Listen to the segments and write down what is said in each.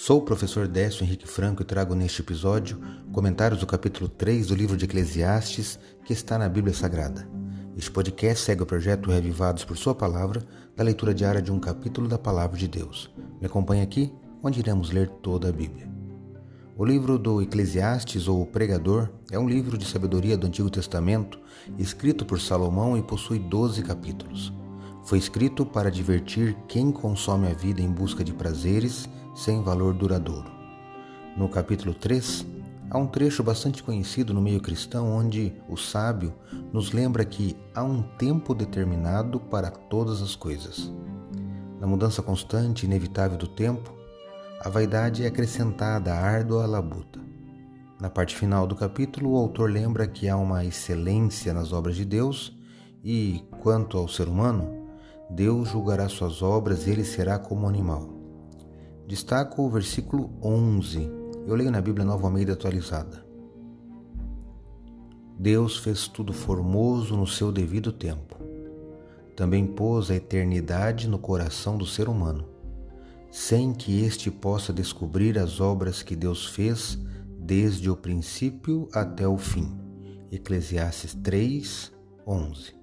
Sou o professor Décio Henrique Franco e trago neste episódio comentários do capítulo 3 do livro de Eclesiastes que está na Bíblia Sagrada. Este podcast segue o projeto Revivados por Sua Palavra, da leitura diária de um capítulo da Palavra de Deus. Me acompanhe aqui, onde iremos ler toda a Bíblia. O livro do Eclesiastes ou Pregador é um livro de sabedoria do Antigo Testamento, escrito por Salomão e possui 12 capítulos. Foi escrito para divertir quem consome a vida em busca de prazeres sem valor duradouro. No capítulo 3, há um trecho bastante conhecido no meio cristão onde o sábio nos lembra que há um tempo determinado para todas as coisas. Na mudança constante e inevitável do tempo, a vaidade é acrescentada à árdua labuta. Na parte final do capítulo, o autor lembra que há uma excelência nas obras de Deus e, quanto ao ser humano, Deus julgará suas obras e ele será como animal. Destaco o versículo 11. Eu leio na Bíblia Nova Almeida atualizada. Deus fez tudo formoso no seu devido tempo. Também pôs a eternidade no coração do ser humano, sem que este possa descobrir as obras que Deus fez desde o princípio até o fim. Eclesiastes 3, 11.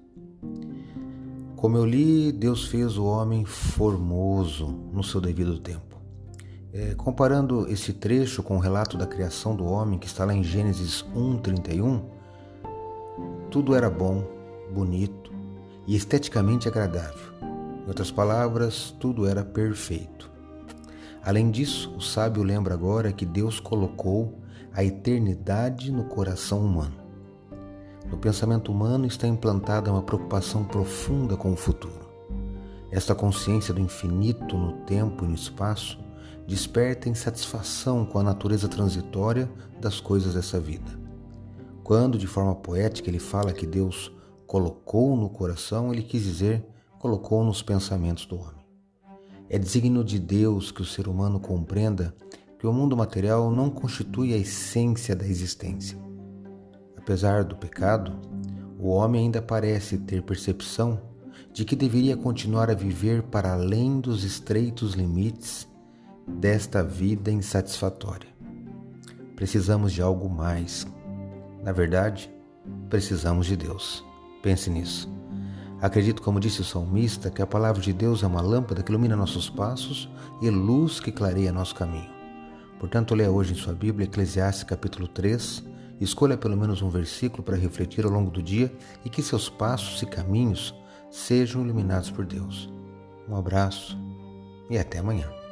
Como eu li, Deus fez o homem formoso no seu devido tempo. É, comparando esse trecho com o relato da criação do homem que está lá em Gênesis 1:31, tudo era bom, bonito e esteticamente agradável. Em outras palavras, tudo era perfeito. Além disso, o sábio lembra agora que Deus colocou a eternidade no coração humano. No pensamento humano está implantada uma preocupação profunda com o futuro. Esta consciência do infinito no tempo e no espaço desperta insatisfação com a natureza transitória das coisas dessa vida. Quando, de forma poética, ele fala que Deus colocou no coração, ele quis dizer colocou nos pensamentos do homem. É desígnio de Deus que o ser humano compreenda que o mundo material não constitui a essência da existência. Apesar do pecado, o homem ainda parece ter percepção de que deveria continuar a viver para além dos estreitos limites desta vida insatisfatória. Precisamos de algo mais. Na verdade, precisamos de Deus. Pense nisso. Acredito, como disse o salmista, que a palavra de Deus é uma lâmpada que ilumina nossos passos e luz que clareia nosso caminho. Portanto, leia hoje em sua Bíblia Eclesiastes capítulo 3, escolha pelo menos um versículo para refletir ao longo do dia e que seus passos e caminhos sejam iluminados por Deus. Um abraço e até amanhã.